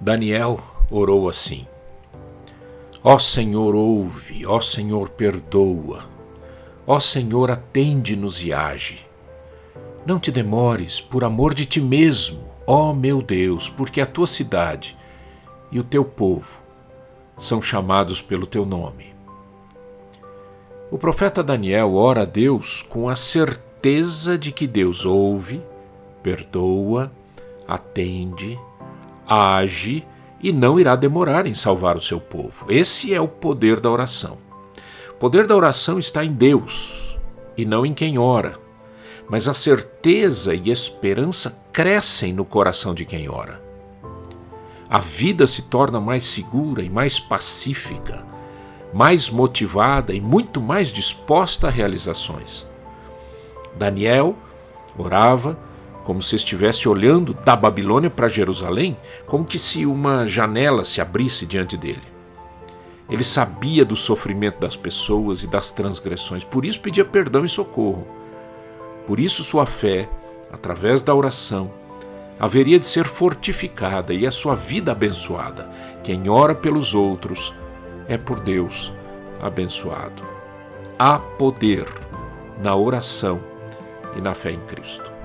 Daniel orou assim: Ó Senhor, ouve, ó Senhor, perdoa, ó Senhor, atende-nos e age. Não te demores, por amor de ti mesmo, ó meu Deus, porque a tua cidade e o teu povo são chamados pelo teu nome. O profeta Daniel ora a Deus com a certeza de que Deus ouve, perdoa, atende, age e não irá demorar em salvar o seu povo. Esse é o poder da oração. O poder da oração está em Deus e não em quem ora. Mas a certeza e esperança crescem no coração de quem ora. A vida se torna mais segura e mais pacífica, mais motivada e muito mais disposta a realizações. Daniel orava como se estivesse olhando da Babilônia para Jerusalém, como que se uma janela se abrisse diante dele. Ele sabia do sofrimento das pessoas e das transgressões, por isso pedia perdão e socorro. Por isso sua fé, através da oração, haveria de ser fortificada e a sua vida abençoada. Quem ora pelos outros é por Deus abençoado. Há poder na oração e na fé em Cristo.